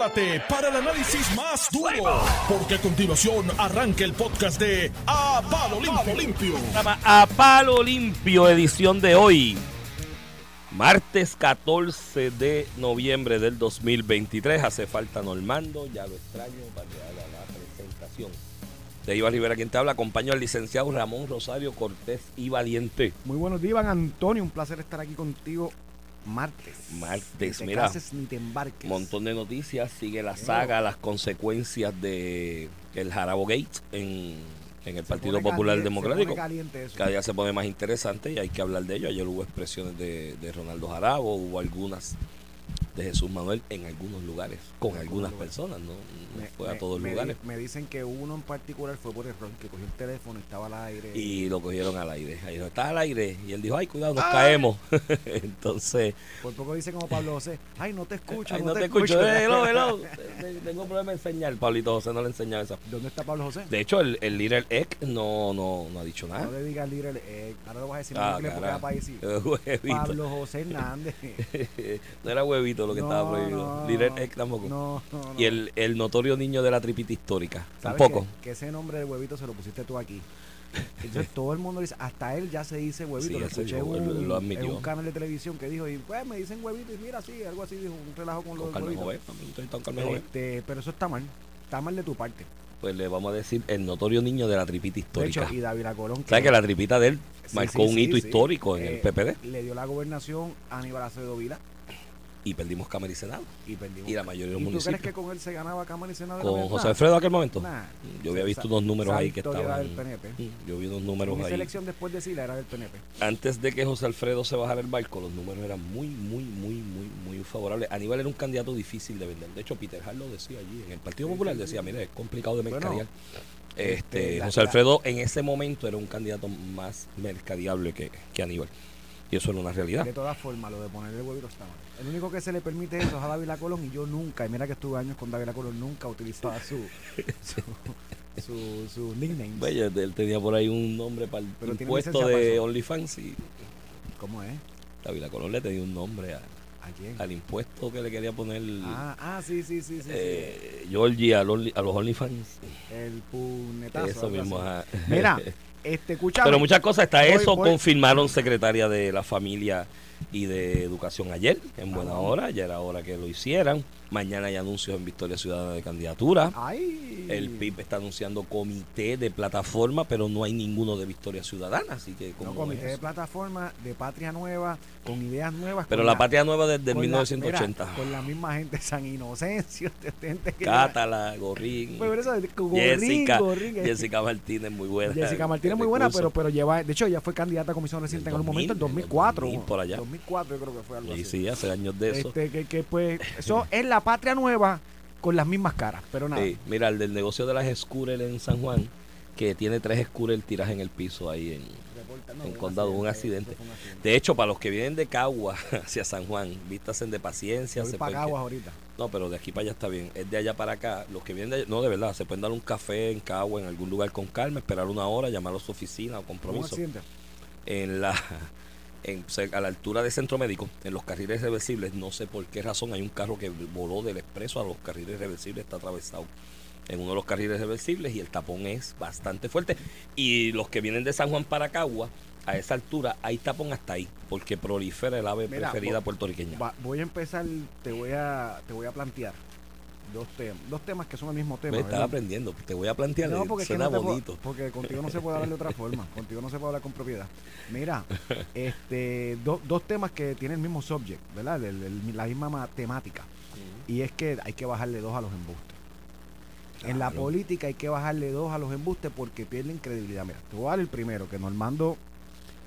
Prepárate para el análisis más duro, porque a continuación arranca el podcast de A Palo Limpio. A Palo Limpio, edición de hoy. Martes 14 de noviembre del 2023. Hace falta Normando, ya lo extraño para que haga la presentación. De Iván Rivera, quien te habla, acompaño al licenciado Ramón Rosario Cortés y Valiente. Muy buenos días, Iván Antonio. Un placer estar aquí contigo martes. Martes, ni te mira. cases ni te embarques. Montón de noticias, sigue la saga, las consecuencias de el Jarabo Gate en, en el Se Partido Popular caliente- Democrático. Eso. Cada día se pone más interesante y hay que hablar de ello. Ayer hubo expresiones de, de Ronaldo Jarabo, hubo algunas de Jesús Manuel en algunos lugares, con algunas personas, no, no Me- fue a me- todos me lugares. di- Me dicen que uno en particular fue por error, que cogió el teléfono, estaba al aire. Y lo cogieron al aire. Ahí dijo, está al aire. Y él dijo, ay, cuidado, nos Ay. caemos. Entonces, Por poco dice como Pablo José, ay, no te escucho, ay, no, no te escucho. escucho. Eh. Tengo un problema de enseñar. Pablito José no le enseñaba eso. ¿Dónde está Pablo José? De hecho, el, el líder Ek no, no, no ha dicho nada. No le digas líder, eh, ahora lo vas a decir Ah, en inglés porque. Huevito. Pablo José Hernández. no era huevito lo que estaba prohibido. tampoco. No, no, no. Y el, el notorio niño de la tripita histórica. ¿Sabes Tampoco. Que, que ese nombre de huevito se lo pusiste tú aquí. Entonces todo el mundo dice, hasta él ya se dice huevito. Sí, lo escuché él un, lo admitió. en un canal de televisión que dijo, y pues me dicen huevito, y mira, sí, algo así, dijo, un relajo con, Con los Carmen huevitos. Este, pero eso está mal. Está mal de tu parte. Pues le vamos a decir el notorio niño de la tripita De histórica. hecho, y David Colón. ¿Sabes que la tripita de él Sí, marcó sí, un hito histórico en Eh, el PPD? Le dio la gobernación a Aníbal Acevedo Vila Y perdimos Cámara y Senado. y perdimos. Y la mayoría de los ¿Y tú crees que con él se ganaba Cámara y Senado? Con? José Alfredo en aquel momento. Nah. Yo había visto unos números ahí que estaban. del PNP. Mm, Yo vi unos números Mi ahí. selección después de Sila era del PNP. Antes de que José Alfredo se bajara el barco, los números eran muy, muy, muy, muy, muy favorables. Aníbal era un candidato difícil de vender. De hecho, Peter Hart lo decía allí. En el Partido Sí, Popular sí, decía, mire, es complicado de mercadear. este, Este, la- José Alfredo en ese momento era un candidato más mercadeable que, que Aníbal. Y eso era una realidad. De todas formas, lo de ponerle el huevito está mal. El único que se le permite eso es a David Colón y yo nunca, y mira que estuve años con David Colón, nunca utilizaba su su, su, su nickname. Vaya, él tenía por ahí un nombre para el Pero para de. OnlyFans y ¿Cómo es? David Colón le tenía un nombre a- ¿A quién? al impuesto que le quería poner Ah, ah, sí, sí, sí, sí. sí. eh, Georgie a los, a los OnlyFans. El punetazo. Eso mismo. Mira, este. Pero muchas cosas, hasta Voy- eso voy- confirmaron secretaria de la familia y de educación ayer, en buena Ah. hora, ya era hora que lo hicieran. Mañana hay anuncios en Victoria Ciudadana de candidatura. Ay. El PIB está anunciando comité de plataforma, pero no hay ninguno de Victoria Ciudadana, así que No, comité de plataforma de patria nueva, con ideas nuevas. Pero la patria nueva desde el con la- 1980. mira, con la misma gente, San Inocencio, gente que. Cátala, Gorrín, Pues, eso, Gorrín, Jessica, Gorrín. Jessica Martínez, muy buena. Jessica Martínez muy buena, pero, pero lleva, de hecho ella fue candidata a comisión reciente en algún momento, en 2004. 2000, por allá. 2004 yo creo que fue algo Sí, así. sí, hace años de eso. Este, que, que pues, eso es la patria nueva con las mismas caras, pero nada. Sí, mira, el del negocio de las scooters en San Juan, que tiene tres scooters tiradas en el piso ahí en... Reporta, no, en un condado, un accidente. un. De hecho, para los que vienen de Cagua hacia San Juan, vístasen de paciencia. Voy se para Caguas ahorita. No, pero de aquí para allá está bien. Es de allá para acá. Los que vienen de allá, no, de verdad, se pueden dar un café en Cagua, en algún lugar con calma, esperar una hora, llamar a su oficina o Un compromiso. accidente. En la, en, a la altura de Centro Médico, en los carriles reversibles, no sé por qué razón, hay un carro que voló del expreso a los carriles reversibles, está atravesado en uno de los carriles reversibles y el tapón es bastante fuerte. Y los que vienen de San Juan para Cagua, a esa altura hay tapón hasta ahí, porque prolifera el ave Mira, preferida puertorriqueña. Va- voy a empezar, te voy a, te voy a plantear dos temas, dos temas que son el mismo tema. Me estaba ¿verdad? aprendiendo, te voy a plantear, No, porque, es que suena no te puedo- bonito. porque contigo no se puede hablar de otra forma. Contigo no se puede hablar con propiedad. Mira, este, do- dos temas que tienen el mismo subject, ¿verdad? El- el- la misma ma- temática. Y es que hay que bajarle dos a los embustes. En la política hay que bajarle dos a los embustes porque pierden credibilidad. Mira, te voy a dar el primero, que Normando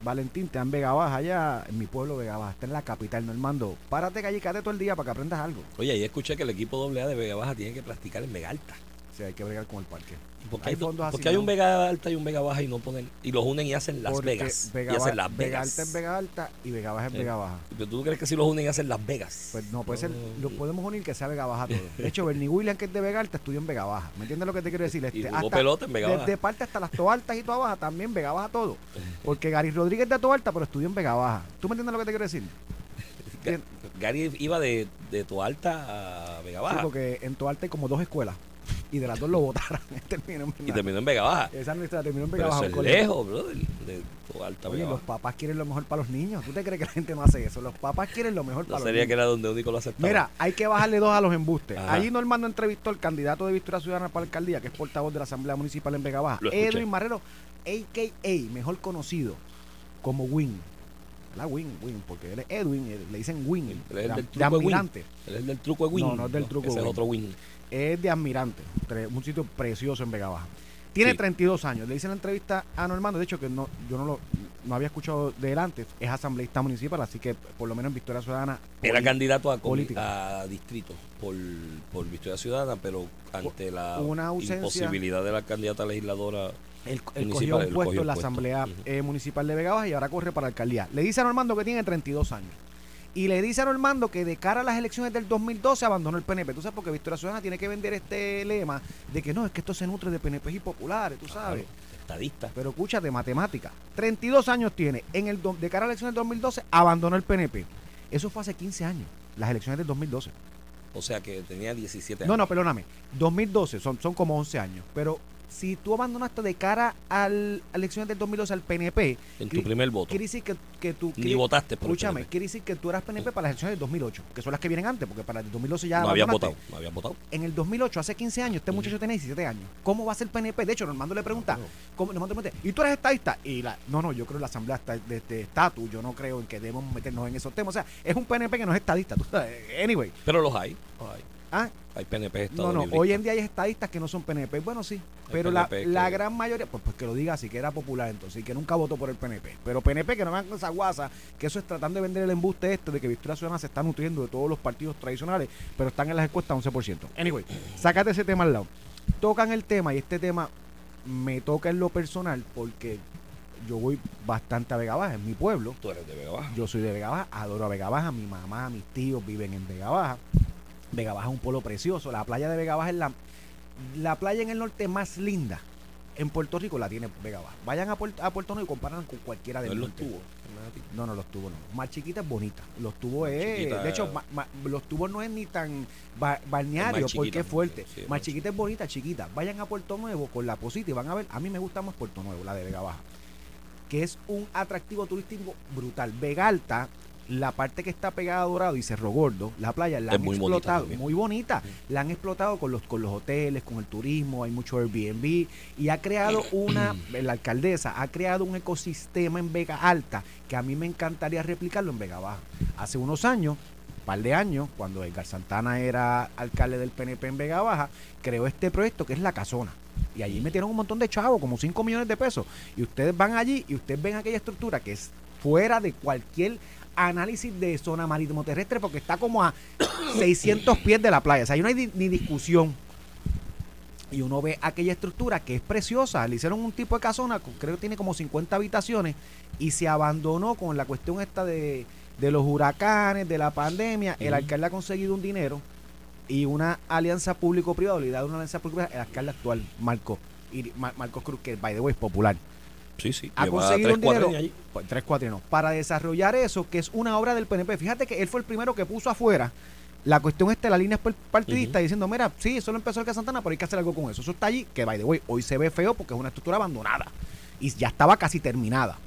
Valentín te en Vega Baja, allá en mi pueblo Vega Baja, está en la capital, Normando. Párate calle, quédate todo el día para que aprendas algo. Oye, ahí escuché que el equipo AA de Vega Baja tiene que practicar en Vega Alta. Sea, hay que bregar con el parque. Porque Hay hay, do- fondos porque hay un. Vega Alta y un Vega Baja y no ponen y los unen y hacen Las Porque Vegas. Vega, y hacen Las Vega Vegas. Alta es Vega Alta y Vega Baja es Eh, Vega Baja. Pero tú crees que si los unen hacen Las Vegas. Pues no, puede ser, lo y- podemos unir que sea Vega Baja todo. De hecho, Bernie Williams, que es de Vega Alta, estudió en Vega Baja. ¿Me entiendes lo que te quiero decir? Este, Y pelota en Vega Baja. Desde parte hasta las Toaltas y Toa Baja, también Vega Baja todo. Porque Gary Rodríguez de Toalta, pero estudió en Vega Baja. ¿Tú me entiendes lo que te quiero decir? Gary iba de, de Toalta a Vega sí, Baja porque en Toarte hay como dos escuelas. Y de las dos lo votaron. terminó en y terminó en Vega Baja. Esa nuestra terminó en Vega Pero Baja, eso es lejos, bro, de, de Toalta a Oye, Vega los papás quieren lo mejor para los niños. ¿Tú te crees que la gente no hace eso? Los papás quieren lo mejor No para los sería niños. que era donde único lo aceptaba. Mira, hay que bajarle dos a los embustes. Ajá. Allí Normando entrevistó al candidato de Victoria Ciudadana para la alcaldía, que es portavoz de la Asamblea Municipal en Vega Baja. Edwin Marrero, a.k.a., mejor conocido como Win. La Win, Win, porque él es Edwin, él- le dicen Win, Él es de, del de truco de admirante. Él es del truco de Win. No, no es del truco de es Win. otro Win. Es de admirante, un sitio precioso en Vega Baja. Tiene Sí. 32 años. Le hice la entrevista a Normando, de hecho que no, yo no lo no había escuchado de él antes, es asambleísta municipal, así que por lo menos en Victoria Ciudadana Era candidato a, a distrito por, por Victoria Ciudadana, pero ante la una ausencia- imposibilidad de la candidata legisladora Él, él cogió un puesto en la puesto. Asamblea eh, Municipal de Vega Baja y ahora corre para la alcaldía. Le dice a Normando que tiene 32 años. Y le dice a Normando que de cara a las elecciones del 2012 abandonó el PNP. Tú sabes, porque Victoria Ciudadana tiene que vender este lema de que no, es que esto se nutre de PNP y populares, tú sabes. Claro, estadista. Pero escúchate, matemática. 32 años tiene. En el de cara a las elecciones del 2012 abandonó el PNP. Eso fue hace 15 años, las elecciones del 2012. O sea que tenía 17 No, años. no, perdóname. 2012 son, son como 11 años. Pero si tú abandonaste de cara al, a elecciones del 2012 al PNP, En tu primer voto. quiere decir que, que tú... Ni quiere- votaste por el Escúchame, PNP. quiere decir que tú eras PNP para las elecciones del 2008, que son las que vienen antes, porque para el 2012 ya No habías votado. No habías votado. En el 2008, hace 15 años, este muchacho tenía 17 años. ¿Cómo va a ser PNP? De hecho, Normando le pregunta, Claro. ¿cómo, Normando le pregunta, ¿y tú eres estadista? Y la, no, no, yo creo en la asamblea está de este estatus, yo no creo en que debemos meternos en esos temas. O sea, es un PNP que no es estadista. tú sabes. Anyway, Pero los hay. Los hay. Ah, Hay PNP no, no, hoy en día hay estadistas que no son PNP. Bueno, sí, pero la, la gran mayoría, pues, pues que lo diga así, que era popular entonces y que nunca votó por el PNP. Pero PNP que no me hagan con esa guasa, que eso es tratando de vender el embuste este de que Victoria Ciudadana se está nutriendo de todos los partidos tradicionales, pero están en las encuestas 11%. Anyway, sácate ese tema al lado. Tocan el tema y este tema me toca en lo personal porque yo voy bastante a Vega Baja, en mi pueblo. Tú eres de Vega Baja. Yo soy de Vega Baja, adoro a Vega Baja, mi mamá, mis tíos viven en Vega Baja. Vega Baja es un pueblo precioso, la playa de Vega Baja es la, la playa en el norte más linda. En Puerto Rico la tiene Vega Baja. Vayan a, Puerto, a Puerto Rico y comparan con cualquiera No del él los tuvo. No, no, los tubos no. Más chiquita es bonita. Los tubos es. chiquita de hecho, es- ma- ma- los tubos no es ni tan ba- balneario Es porque es fuerte. sí, es más más chiquita es bonita, chiquita. Vayan a Puerto Nuevo con la posita y van a ver. A mí me gusta más Puerto Nuevo, la de Vega Baja. Que es un atractivo turístico brutal. Vega Alta, la parte que está pegada a Dorado y Cerro Gordo, la playa, la Es han muy explotado. Muy bonita. La han explotado con los, con los hoteles, con el turismo, hay mucho Airbnb. Y ha creado una, la alcaldesa ha creado un ecosistema en Vega Alta que a mí me encantaría replicarlo en Vega Baja. Hace unos años, un par de años, cuando Edgar Santana era alcalde del PNP en Vega Baja, creó este proyecto que es La Casona. Y allí metieron un montón de chavos, como 5 millones de pesos. Y ustedes van allí y ustedes ven aquella estructura que es fuera de cualquier análisis de zona marítimo terrestre porque está como a 600 pies de la playa. O sea, ahí no hay ni discusión. Y uno ve aquella estructura que es preciosa. Le hicieron un tipo de casona, creo que tiene como 50 habitaciones, y se abandonó con la cuestión esta de, de los huracanes, de la pandemia. El alcalde ha conseguido un dinero y una alianza público-privada, le da una alianza público-privada, el alcalde actual, Marco, y, Mar- Marcos Cruz, que by the way es popular Sí, sí. ha conseguido tres un dinero. pues, tres cuatrinos para desarrollar eso que es una obra del PNP fíjate que él fue el primero que puso afuera la cuestión esta de la línea par- partidista diciendo mira sí eso lo empezó el Santana pero hay que hacer algo con eso eso está allí que by the way hoy se ve feo porque es una estructura abandonada y ya estaba casi terminada.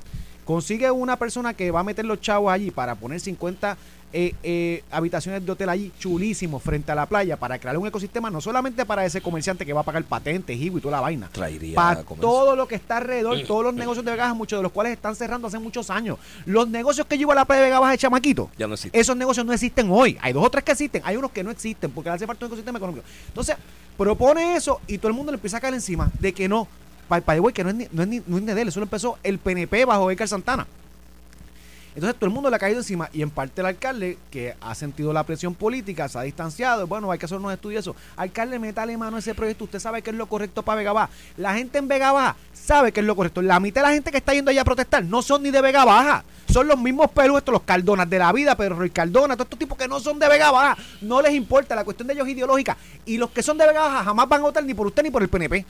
Consigue una persona que va a meter los chavos allí para poner 50 eh, eh, habitaciones de hotel allí chulísimos frente a la playa para crear un ecosistema no solamente para ese comerciante que va a pagar patentes, higo y toda la vaina, Traería para todo lo que está alrededor, todos los negocios de Vega muchos de los cuales están cerrando hace muchos años. Los negocios que llevo a la playa de Vega Baja de Chamaquito, Ya no existe. esos negocios no existen hoy. Hay dos o tres que existen, hay unos que no existen porque le hace falta un ecosistema económico. Entonces, propone eso y todo el mundo le empieza a caer encima de que no, para el que no es, ni, no, es ni, no es ni de él, eso lo empezó el PNP bajo Edgar Santana. Entonces todo el mundo le ha caído encima y en parte el alcalde, que ha sentido la presión política, se ha distanciado, bueno, hay que hacer unos estudios. Alcalde, métale mano a ese proyecto, usted sabe que es lo correcto para Vega Baja. La gente en Vega Baja sabe que es lo correcto. La mitad de la gente que está yendo allá a protestar no son ni de Vega Baja. Son los mismos pelus, estos, los Caldonas de la vida, Pedro Ruiz Cardona, todos estos tipos que no son de Vega Baja. No les importa, la cuestión de ellos es ideológica. Y los que son de Vega Baja jamás van a votar ni por usted ni por el PNP.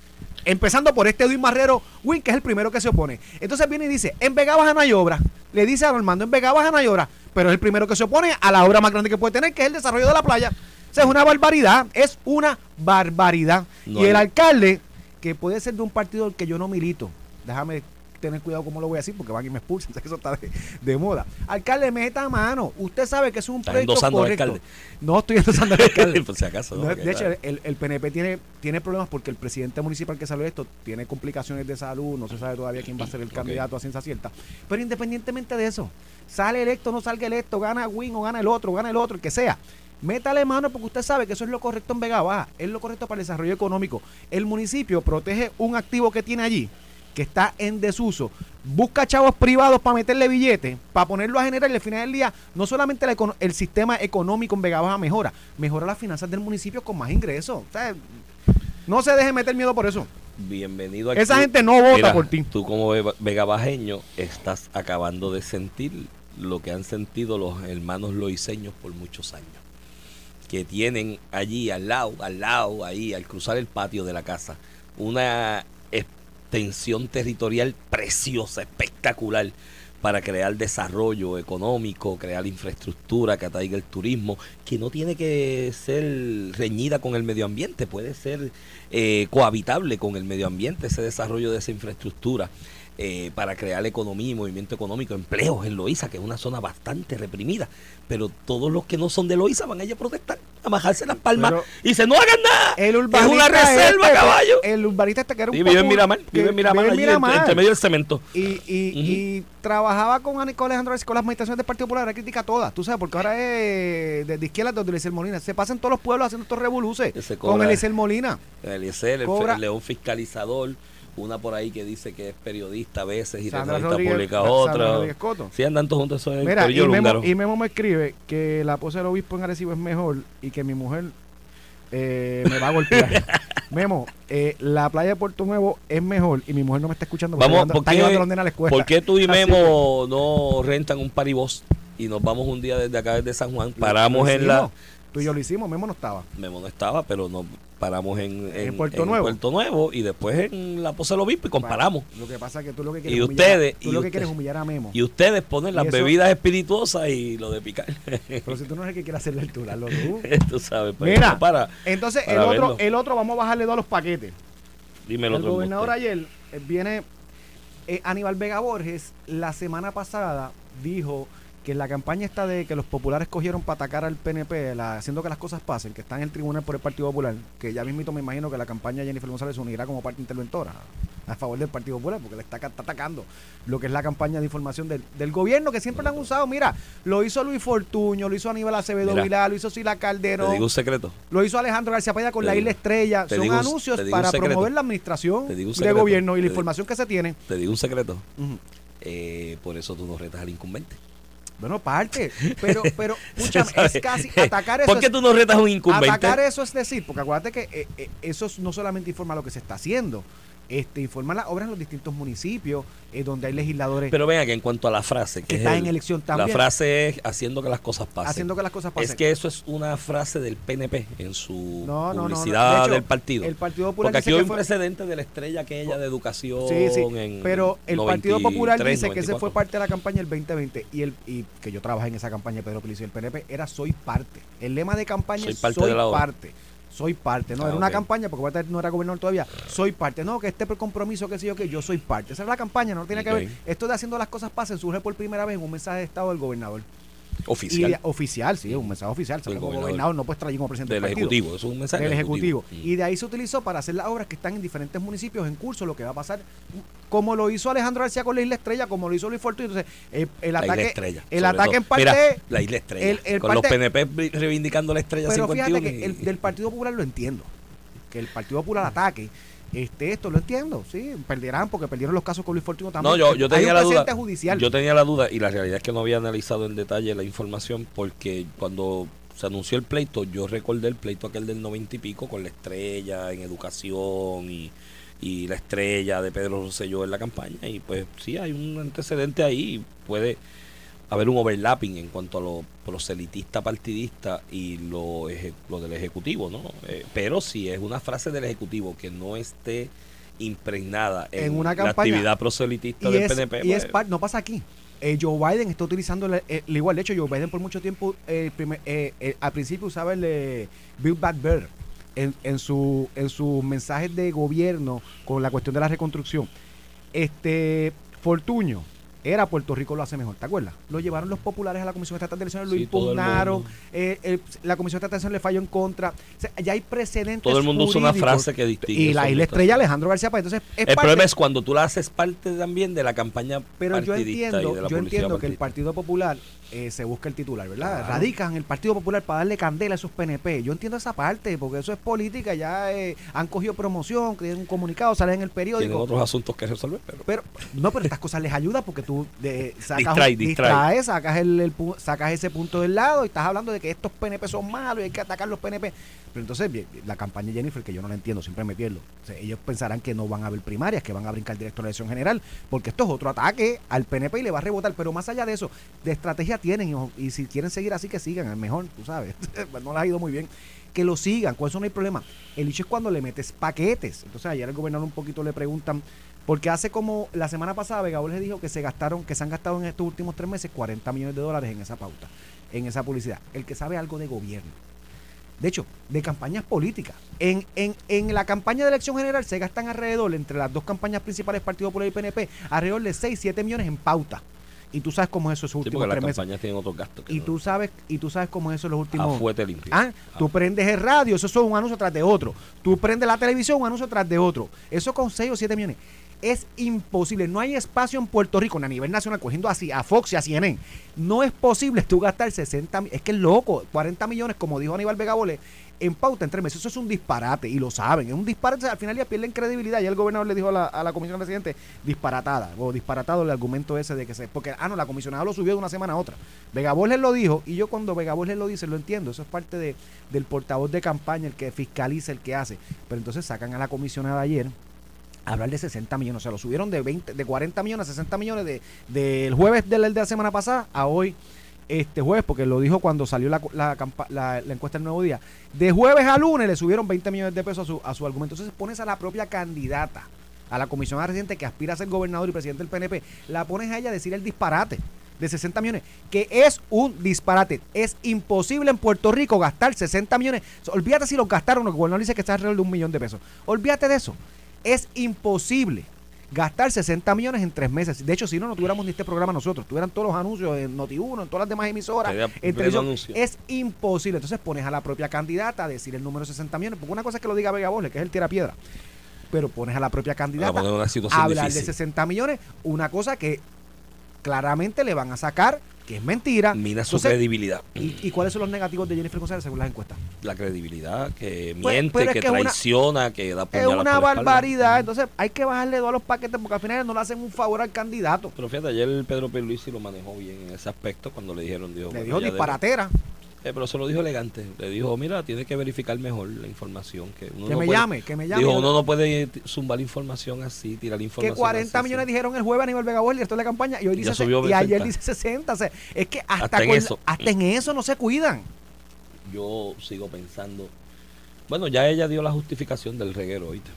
Empezando por este Edwin Marrero Win, que es el primero que se opone. Entonces viene y dice, en Vega Baja no hay obra. Le dice a Normando, en Vega Baja no hay obra. Pero es el primero que se opone a la obra más grande que puede tener, que es el desarrollo de la playa. O sea, es una barbaridad, es una barbaridad. No y el alcalde, que puede ser de un partido al que yo no milito, déjame tener cuidado cómo lo voy a decir porque van y me expulsan, eso está de, de moda. Alcalde, meta mano. Usted sabe que es un proyecto endosando al correcto. alcalde. No estoy endosando al alcalde. Por si acaso. ¿no? De hecho, claro. el, el PNP tiene, tiene problemas porque el presidente municipal que salió de esto tiene complicaciones de salud, no se sabe todavía quién va a ser el candidato a ciencia cierta. Pero independientemente de eso, sale electo, no salga electo, gana Win o gana el otro, gana el otro, el que sea. Métale mano porque usted sabe que eso es lo correcto en Vega Baja, es lo correcto para el desarrollo económico. El municipio protege un activo que tiene allí, que está en desuso, busca chavos privados para meterle billetes, para ponerlo a generar y al final del día, no solamente el sistema económico en Vega Baja mejora, mejora las finanzas del municipio con más ingresos. O sea, no se deje meter miedo por eso. Bienvenido al Esa club. gente no vota Mira, por ti. Tú como vega- vegabajeño estás acabando de sentir lo que han sentido los hermanos loiseños por muchos años. Que tienen allí al lado, al lado, ahí, al cruzar el patio de la casa, una extensión territorial preciosa, espectacular, para crear desarrollo económico, crear infraestructura que atraiga el turismo, que no tiene que ser reñida con el medio ambiente, puede ser eh, cohabitable con el medio ambiente, ese desarrollo de esa infraestructura. Eh, para crear economía y movimiento económico, empleos en Loíza, que es una zona bastante reprimida. Pero todos los que no son de Loíza van allá a protestar, a bajarse las palmas Pero- y se no hagan nada. El es una reserva, este, caballo. El urbanista este que era un Sí, vive en Miramar, vive en Miramar, vive en entre- Miramar. entre medio del cemento. Y, y, y trabajaba con, Alejandro con las meditaciones del Partido Popular, ahora critica todas, tú sabes, porque ahora es de, de izquierda donde Eliezer Molina. Se pasan todos los pueblos haciendo estos revoluces con Eliezer Molina. Eliezer, el, el león fiscalizador, una por ahí que dice que es periodista a veces y Sandra Rodríguez- pública otra. Sí, andan todos juntos, el Mira, y Memo, y Memo me escribe que la pose del obispo en Arecibo es mejor y que mi mujer eh, me va a golpear. Memo, eh, la playa de Puerto Nuevo es mejor y mi mujer no me está escuchando porque Vamos, está, ¿por qué- llevando a a la escuela. ¿Por qué tú y Memo no rentan un paribos y nos vamos un día desde acá, desde San Juan? Paramos en la... Tú y yo lo hicimos, Memo no estaba. Memo no estaba, pero nos paramos en, En Puerto Nuevo. Puerto Nuevo y después en la Pose del Obispo y comparamos. Lo que pasa es que tú lo que quieres Y humillar, ustedes- tú y lo que quieres humillar a Memo. Y ustedes ponen las eso- bebidas espirituosas y lo de picar. Pero si tú no eres el que quiere hacer la altura, hazlo tú. tú sabes. pues, Mira, para, entonces el para otro, el otro vamos a bajarle dos a los paquetes. dime el El otro gobernador embuste. ayer eh, viene, eh, Aníbal Vega Borges, la semana pasada dijo que en la campaña esta de que los populares cogieron para atacar al PNP, la- haciendo que las cosas pasen, que está en el tribunal por el Partido Popular, que ya mismito me imagino que la campaña de Jennifer González se unirá como parte interventora a favor del Partido Popular, porque le está, está atacando lo que es la campaña de información del, del gobierno, que siempre lo han usado. Mira, lo hizo Luis Fortuño, lo hizo Aníbal Acevedo Mira, Vilá, lo hizo Sila Te Calderón, digo un secreto. lo hizo Alejandro García Paya con Te la digo- Isla Estrella. te Son digo anuncios te para promover la administración Te de gobierno y la Te- información que se tiene. Te digo un secreto. Eh, por eso tú no retas al incumbente. Bueno, parte. Pero, pero, escúchame, es casi atacar eso. ¿Por qué tú no retas a un incumbente? Atacar eso es decir, porque acuérdate que eh, eh, eso no solamente informa lo que se está haciendo, este informa las obras en los distintos municipios, eh, donde hay legisladores Pero vean que en cuanto a la frase, que, es el- en elección la también, frase es haciendo que las cosas pasen. haciendo que las cosas pasen. Es que eso es una frase del PNP en su No, no, no, no. publicidad De hecho, del partido. el Partido Popular Porque aquí hay un fue- precedente de la estrella aquella de educación. Sí, sí, en pero el Partido Popular 93, dice que ese 94. fue parte de la campaña del 2020 y el y que yo trabajé en esa campaña Pedro Pelicio y el PNP era soy parte. El lema de campaña Soy es parte soy de la obra. Soy parte, no Ah, era una campaña porque Walter no era gobernador todavía. Soy parte, no, que este compromiso que sé yo que yo soy parte. Esa era la campaña, no tiene que ver. Esto de haciendo las cosas pasen surge por primera vez en un mensaje de estado del gobernador. Oficial de- oficial, sí, un mensaje oficial. Como gobernador. gobernador, no puedes traer como presidente del del partido Ejecutivo. Eso es un mensaje del Ejecutivo. Mm. Y de ahí se utilizó para hacer las obras que están en diferentes municipios en curso, lo que va a pasar, como lo hizo Alejandro García con la Isla Estrella, como lo hizo Luis Fortuño. Entonces, el, el la ataque, estrella. el ataque todo. en parte, Mira, la isla estrella. el- el con parte- los PNP reivindicando la estrella pero 51. fíjate que el del Partido Popular lo entiendo. Que el Partido Popular ataque. Este, esto lo entiendo, sí, perderán porque perdieron los casos con Luis Fortuño también. No, yo, yo tenía la duda. judicial. Yo tenía la duda y la realidad es que no había analizado en detalle la información porque cuando se anunció el pleito, yo recordé el pleito aquel del noventa y pico con la estrella en educación y, y la estrella de Pedro Rosselló en la campaña. Y pues sí, hay un antecedente ahí. Puede haber un overlapping en cuanto a lo proselitista partidista y lo, eje- lo del ejecutivo, ¿no? Eh, pero si es una frase del ejecutivo que no esté impregnada en, En una la campaña. actividad proselitista y del es, PNP. y es pues, par- no pasa aquí. Eh, Joe Biden está utilizando el, el- el igual. De hecho, Joe Biden por mucho tiempo, eh, primer- eh, eh, al principio usaba el eh, Build Back Better en, en, su, en sus mensajes de gobierno con la cuestión de la reconstrucción. Este Fortuño era Puerto Rico lo hace mejor, ¿te acuerdas? Lo llevaron los populares a la Comisión Estatal de Elecciones, lo Sí, impugnaron, eh, el- la Comisión Estatal de Elecciones le falló en contra. O sea, ya hay precedentes todo el mundo usa una frase que distingue. Y la isla estrella Alejandro García Páez. Entonces, es El parte- problema es cuando tú la haces parte también de la campaña pero yo entiendo, de la yo entiendo que el. Partido Popular eh, se busca el titular, ¿verdad? Claro. Radican el Partido Popular para darle candela a esos PNP. Yo entiendo esa parte, porque eso es política, ya eh, han cogido promoción, tienen un comunicado, salen en el Tienen periódico. otros asuntos que resolver, pero Pero, no, pero estas cosas les ayudan porque tú de, sacas, Distrae, distrae. distraes, sacas, el, sacas ese punto del lado y estás hablando de que estos PNP son malos y hay que atacar los PNP. Pero entonces, la campaña de Jennifer, que yo no la entiendo, siempre me pierdo. O sea, ellos pensarán que no van a haber primarias, que van a brincar directo a la elección general, porque esto es otro ataque al PNP y le va a rebotar. Pero más allá de eso, de estrategia tienen y, y si quieren seguir así, que sigan, es mejor, tú sabes. no les ha ido muy bien. Que lo sigan, con eso no hay problema. El hecho es cuando le metes paquetes. Entonces, ayer el gobernador un poquito le preguntan porque hace como la semana pasada Vegabol les dijo que se gastaron, que se han gastado en estos últimos tres meses 40 millones de dólares en esa pauta, en esa publicidad. El que sabe algo de gobierno. De hecho, de campañas políticas. En, en, en la campaña de elección general se gastan alrededor, entre las dos campañas principales, Partido Popular y PNP, alrededor de 6, 7 millones en pauta. Y tú sabes cómo es eso esos sí, últimos las tres meses. campañas tienen otros gastos. Y no- tú sabes, y tú sabes cómo es eso en los a últimos. fuerte limpio. Ah, tú prendes el radio, eso son un anuncio tras de otro. Tú prendes la televisión, un anuncio tras de otro. Eso con 6 o 7 millones. Es imposible. No hay espacio en Puerto Rico, a nivel nacional, cogiendo así a Fox y a CNN. No es posible tú gastar 60 mi- Es que es loco. 40 millones, como dijo Aníbal Vega Bolet, en pauta en tres meses. Eso es un disparate y lo saben. Es un disparate. Al final ya pierden credibilidad. Ya el gobernador le dijo a la, a la comisión residente disparatada o disparatado el argumento ese de que se. Porque, ah, no, la comisionada lo subió de una semana a otra. Vega lo dijo y yo cuando Vega lo dice lo entiendo. Eso es parte de, del portavoz de campaña, el que fiscaliza, el que hace. Pero entonces sacan a la comisionada ayer hablar de 60 millones. O sea, lo subieron de 20, de 40 millones a 60 millones de, del jueves del de la semana pasada a hoy este jueves, porque lo dijo cuando salió la, la, la- la encuesta del nuevo día. De jueves a lunes le subieron 20 millones de pesos a su, a su argumento. Entonces pones a la propia candidata, a la comisionada residente que aspira a ser gobernador y presidente del PNP, la pones a ella a decir el disparate de 60 millones, que es un disparate. Es imposible en Puerto Rico gastar 60 millones. Olvídate si los gastaron, el gobernador dice que está alrededor de un millón de pesos. Olvídate de eso. Es imposible gastar 60 millones en tres meses. De hecho, si no, no tuviéramos ni este programa nosotros. Tuvieran todos los anuncios en Noti1, en todas las demás emisoras. En. Es imposible. Entonces pones a la propia candidata a decir el número de 60 millones. Porque una cosa es que lo diga Vega Borges, que es el tira piedra. Pero pones a la propia candidata a hablar difícil. de 60 millones. Una cosa que claramente le van a sacar, que es mentira. Mina su Entonces, credibilidad. ¿y, y cuáles son los negativos de Jennifer González según las encuestas? La credibilidad, que Pues, miente, pero es que, que es una- traiciona, que da Es una barbaridad. Entonces hay que bajarle dos a los paquetes porque al final no le hacen un favor al candidato. Pero fíjate, ayer Pedro Pierluisi lo manejó bien en ese aspecto cuando le dijeron, dijo, Le dijo disparatera. debe- Eh, pero se lo dijo elegante. Le dijo, mira, tiene que verificar mejor la información. Que, uno Que no me puede- llame, que me llame. Dijo, uno no puede zumbar información así, tirar que información 40 así, millones sí. dijeron el jueves a nivel Vega Borges, el director de la campaña, y hoy dice se- y ayer 60. dice 60. O sea, es que hasta, Hasta en con- eso. hasta en eso no se cuidan. Yo sigo pensando. Bueno, ya ella dio la justificación del reguero, ¿oíste?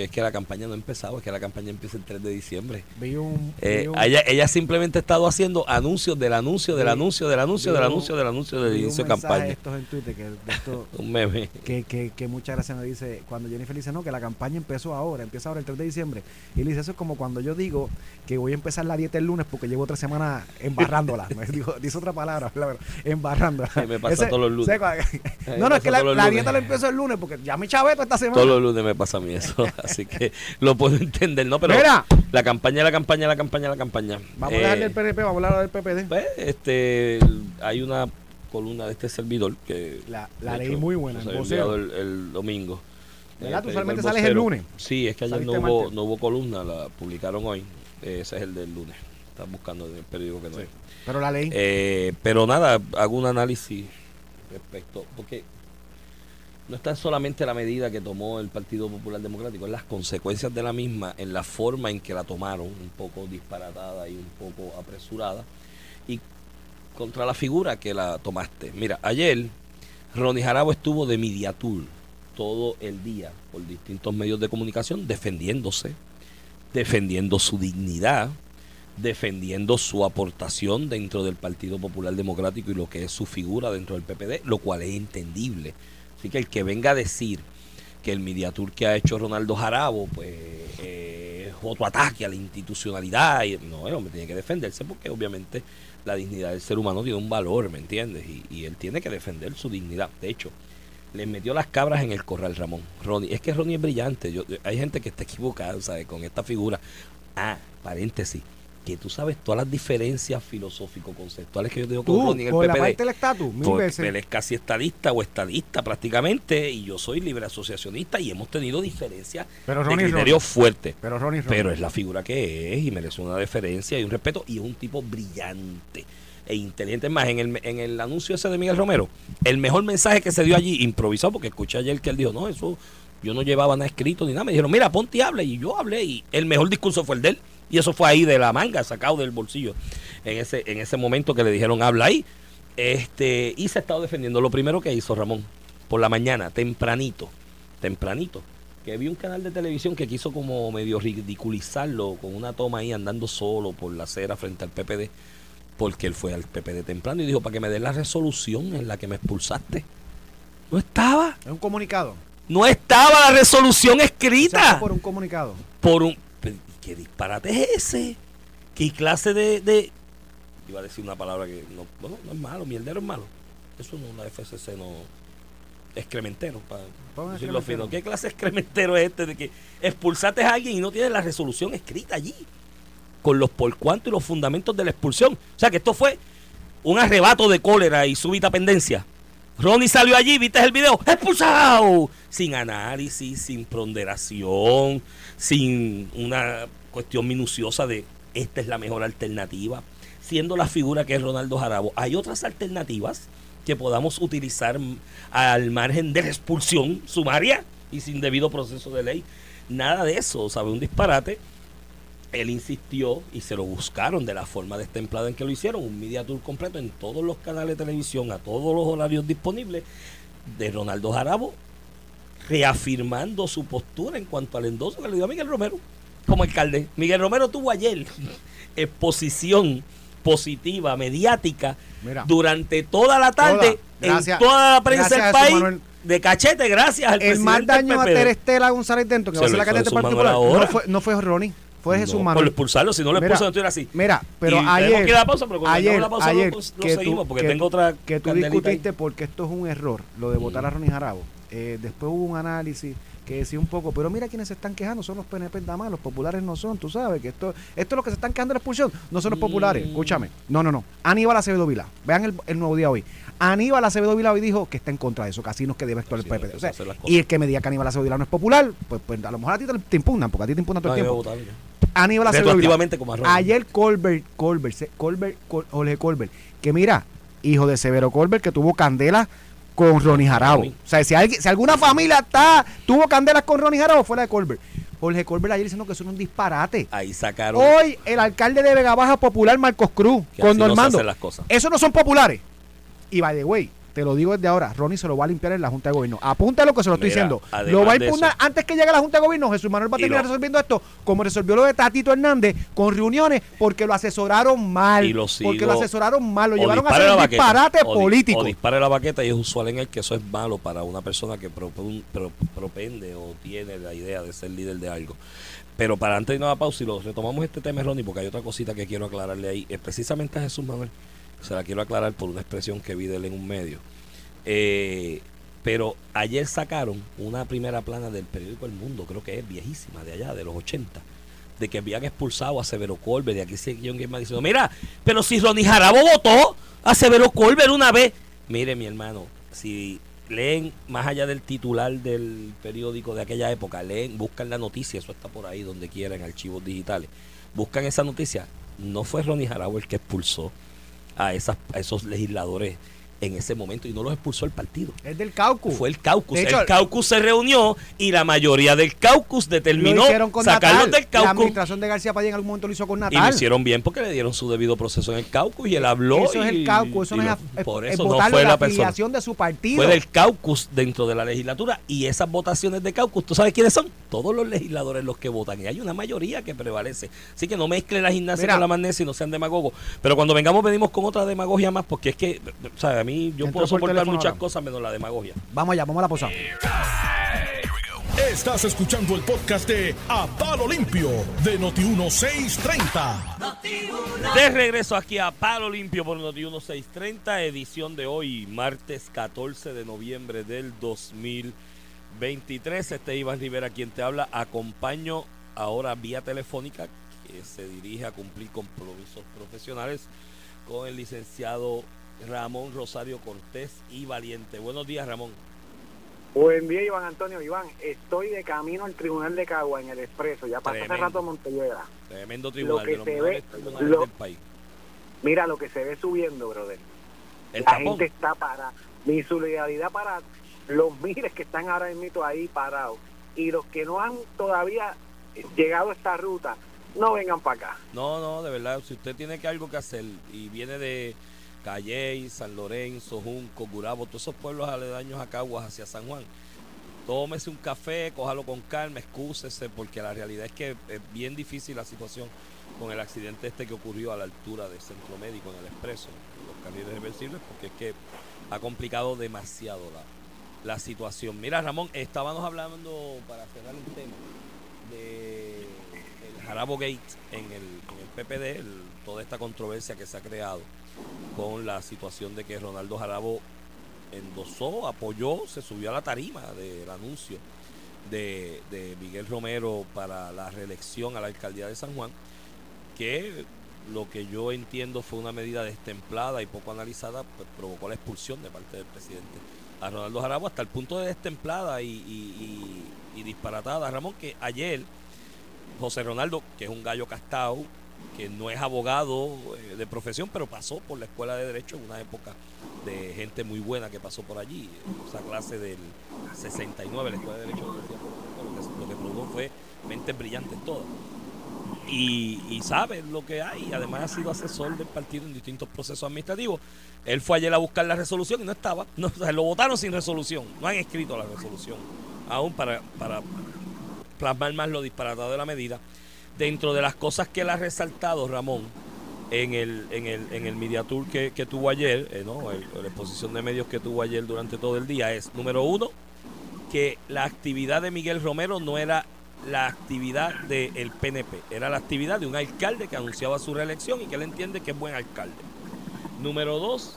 Que es que la campaña no ha empezado, es que la campaña empieza el 3 de diciembre. Vi un, Eh, un- ella, ella simplemente ha estado haciendo anuncios del anuncio, del Vi- anuncio, del anuncio, del un- anuncio, del anuncio del inicio de campaña. estos en Twitter que, de esto- Un meme. que, que, que muchas gracias me dice cuando Jennifer dice no que la campaña empezó ahora empieza ahora el 3 de diciembre y le dice eso es como cuando yo digo que voy a empezar la dieta el lunes porque llevo otra semana embarrándola me dijo, dice otra palabra ¿verdad? embarrándola Sí, me pasa todos los lunes. no no es que la, dieta la empiezo el lunes porque ya me chaveto esta semana Todos los lunes me pasa a mí eso. Así que lo puedo entender, ¿no? Pero Mira. la campaña, la campaña, la campaña, la campaña. vamos Eh, a dejarle el PNP vamos a hablar del PPD pues, este, hay una columna de este servidor que la, la leí hecho, muy buena el el, el domingo. ¿Verdad? Eh, Tú El sales el lunes. Sí, es que ayer no hubo, martes. no hubo columna, la publicaron hoy. Eh, ese es el del lunes. Estás buscando en el periódico que no Sí. hay. pero la leí Eh, pero nada, hago un análisis respecto, porque no está solamente la medida que tomó el Partido Popular Democrático, es las consecuencias de la misma en la forma en que la tomaron, un poco disparatada y un poco apresurada, y contra la figura que la tomaste. Mira, ayer Ronnie Jarabo estuvo de Mediatur todo el día por distintos medios de comunicación defendiéndose, defendiendo su dignidad, defendiendo su aportación dentro del Partido Popular Democrático y lo que es su figura dentro del PPD, lo cual es entendible. Así que el que venga a decir que el mediatur que ha hecho Ronaldo Jarabo, pues eh, es otro ataque a la institucionalidad, y, no, el hombre tiene que defenderse porque obviamente la dignidad del ser humano tiene un valor, ¿me entiendes? Y, y él tiene que defender su dignidad. De hecho, le metió las cabras en el corral Ramón. Ronnie, es que Ronnie es brillante. Yo, hay gente que está equivocada, ¿sabes? Con esta figura. Ah, paréntesis que tú sabes todas las diferencias filosófico-conceptuales que yo tengo con Tú, Ronnie en el por la PPD. parte del estatus, mil Porque veces. él es casi estadista o estadista prácticamente y yo soy libre asociacionista y hemos tenido diferencias Pero de Ronnie criterios fuertes. Pero Ronnie, Ronnie. Pero es la figura que es y merece una deferencia y un respeto y es un tipo brillante e inteligente. Más, en el, en el anuncio ese de Miguel Romero, el mejor mensaje que se dio allí, improvisado, porque escuché ayer que él dijo, no, eso yo no llevaba nada escrito ni nada. Me dijeron, mira, ponte y habla. Y yo hablé y el mejor discurso fue el de él. Y eso fue ahí de la manga, sacado del bolsillo. En ese, en ese momento que le dijeron, habla ahí. Este, y se ha estado defendiendo. Lo primero que hizo Ramón, por la mañana, tempranito, tempranito, que vi un canal de televisión que quiso como medio ridiculizarlo con una toma ahí andando solo por la acera frente al PPD, porque él fue al PPD temprano y dijo, para que me den la resolución en la que me expulsaste. No estaba. Es un comunicado. No estaba la resolución escrita por un comunicado. por un... ¿Qué disparate es ese? ¿Qué clase de, de- Iba a decir una palabra que no, bueno, no es malo, mierdero es malo. Eso no, la FCC no... Excrementero, para decirlo excrementero. fino. ¿Qué clase de excrementero es este de que expulsaste a alguien y no tienes la resolución escrita allí? Con los por cuánto y los fundamentos de la expulsión. O sea que esto fue un arrebato de cólera y súbita pendencia. Ronnie salió allí, viste el video, expulsado, sin análisis, sin ponderación, sin una cuestión minuciosa de esta es la mejor alternativa, siendo la figura que es Ronaldo Jarabo. Hay otras alternativas que podamos utilizar al margen de la expulsión sumaria y sin debido proceso de ley. Nada de eso, ¿sabe? Un disparate él insistió y se lo buscaron de la forma destemplada en que lo hicieron, un media tour completo en todos los canales de televisión, a todos los horarios disponibles, de Ronaldo Jarabo, reafirmando su postura en cuanto al endoso que le dio a Miguel Romero como alcalde. Miguel Romero tuvo ayer exposición positiva, mediática, Mira. durante toda la tarde, Toda. Gracias. en toda la prensa del país, Manuel. de cachete, gracias al El más daño a. Terestela González Dentro, que Se va a ser la candidata particular, no fue, no fue Ronnie, fue Jesús No, Manuel. Por expulsarlo, si no lo expulsan, no estuviera así. Mira, pero Y ayer. que pausa, pero ayer, la pausa ayer lo- lo que seguimos, tú- porque que- tengo otra Que tú ahí. discutiste porque esto es un error, lo de votar a Ronnie Jarabo. Eh, después hubo un análisis que decía un poco, pero mira quienes se están quejando, son los PNP nada más, los populares no son, tú sabes que esto, esto es lo que se están quejando de la expulsión, no son los populares, Mm. escúchame, no, no, no, Aníbal Acevedo Vila, vean el, el nuevo día hoy, Aníbal Acevedo Vila hoy dijo que está en contra de eso, que así no es que debe actuar el hay o sea, y el que me diga que Aníbal Acevedo Vila no es popular, pues, pues a lo mejor a ti te, te impugnan, porque a ti te impugnan todo No, el tiempo. Aníbal Acevedo como Ronnie. Ayer Colbert, Colbert, Colbert, Col- Jorge Colbert, que mira, hijo de Severo Colbert, que tuvo candela con Ronnie Jarabo. O sea, si, alguien- si alguna familia está, tuvo candelas con Ronnie Jarabo, fuera de Colbert. Jorge Colbert ayer diciendo que eso no es un disparate. Ahí sacaron. Hoy el alcalde de Vega Baja popular, Marcos Cruz, que con no Normando. hacen las cosas. Esos no son populares. Y by the way, te lo digo desde ahora, Ronnie se lo va a limpiar en la Junta de Gobierno. Apunta lo que se lo estoy Mira, diciendo. Lo va a impugnar antes que llegue a la Junta de Gobierno. Jesús Manuel va a terminar lo- resolviendo esto como resolvió lo de Tatito Hernández con reuniones porque lo asesoraron mal. Y lo sigo- porque lo asesoraron mal. Lo llevaron a hacer un baqueta, disparate o político. O dispare la baqueta y es usual en él que eso es malo para una persona que pro- propende o tiene la idea de ser líder de algo. Pero para antes de ir a la pausa y lo retomamos este tema, Ronnie, porque hay otra cosita que quiero aclararle ahí, es precisamente a Jesús Manuel. Se la quiero aclarar por una expresión que vi de él en un medio. Eh, pero ayer sacaron una primera plana del periódico El Mundo, creo que es viejísima, de allá, de los 80, de que habían expulsado a Severo Colbert. Y aquí sigue John Guzmán diciendo: Mira, pero si Ronnie Jarabo votó a Severo Colbert una vez. Mire, mi hermano, si leen más allá del titular del periódico de aquella época, leen, buscan la noticia, eso está por ahí donde quiera, en archivos digitales. Buscan esa noticia. No fue Ronnie Jarabo el que expulsó a, esas, esos legisladores en ese momento y no los expulsó el partido. Es del caucus. Fue el caucus. el caucus se reunió y la mayoría del caucus determinó sacarlos del caucus. La administración de García en algún momento lo hizo con Natal. Y lo hicieron bien porque le dieron su debido proceso en el caucus y él habló. Eso es el caucus, eso no es, por eso no fue la, afiliación de su partido. Fue del caucus dentro de la legislatura y esas votaciones de caucus, ¿tú sabes quiénes son? Todos los legisladores los que votan y hay una mayoría que prevalece. Así que no mezcle la gimnasia con la magnesia y no sean demagogos. Pero cuando vengamos venimos con otra demagogia más porque es que, ¿sabes? A mí yo puedo soportar muchas cosas menos la demagogia. Vamos allá, vamos a la posada. Estás escuchando el podcast de A Palo Limpio de Noti1630. De regreso aquí a Palo Limpio por Noti1630, edición de hoy, martes 14 de noviembre del 2023. Este Iván Rivera quien te habla. Acompaño ahora vía telefónica que se dirige a cumplir compromisos profesionales con el licenciado Ramón Rosario Cortés y Valiente. Buenos días, Ramón. Buen día, Iván Antonio. Iván, estoy de camino al Tribunal de Cagua en el Expreso. Ya pasé hace rato a Montelledra. Tremendo tribunal, lo que se ve, del país. Mira lo que se ve subiendo, brother. La gente está para. Mi solidaridad para los miles que están ahora mismo ahí parados. Y los que no han todavía llegado a esta ruta, no vengan para acá. No, no, de verdad. Si usted tiene que algo que hacer y viene de Calley, San Lorenzo, Junco, Gurabo, todos esos pueblos aledaños a Caguas hacia San Juan. Tómese un café, cójalo con calma, excúsese, porque la realidad es que es bien difícil la situación con el accidente este que ocurrió a la altura del centro médico en el expreso, los carriles reversibles, porque es que ha complicado demasiado la, situación. Mira, Ramón, estábamos hablando, para cerrar el tema, de Jarabo Gate en el, PPD, toda esta controversia que se ha creado con la situación de que Ronaldo Jarabo endosó, apoyó, se subió a la tarima del anuncio de, Miguel Romero para la reelección a la alcaldía de San Juan, que lo que yo entiendo fue una medida destemplada y poco analizada, pues provocó la expulsión de parte del presidente a Ronaldo Jarabo hasta el punto de destemplada y, y disparatada, Ramón, que ayer José Ronaldo, que es un gallo castado, que no es abogado eh, de profesión, pero pasó por la escuela de Derecho en una época de gente muy buena que pasó por allí. Esa clase del 69, la escuela de Derecho, lo que, produjo fue mentes brillantes todas. Y, sabe lo que hay. Además ha sido asesor del partido en distintos procesos administrativos. Él fue ayer a buscar la resolución y no estaba. No, lo votaron sin resolución. No han escrito la resolución aún para, para plasmar más lo disparatado de la medida. Dentro de las cosas que él ha resaltado, Ramón, en el, en el, en el Media Tour que, tuvo ayer, eh, la exposición de medios que tuvo ayer durante todo el día, es, número uno, que la actividad de Miguel Romero no era la actividad del PNP, era la actividad de un alcalde que anunciaba su reelección y que él entiende que es buen alcalde. Número dos,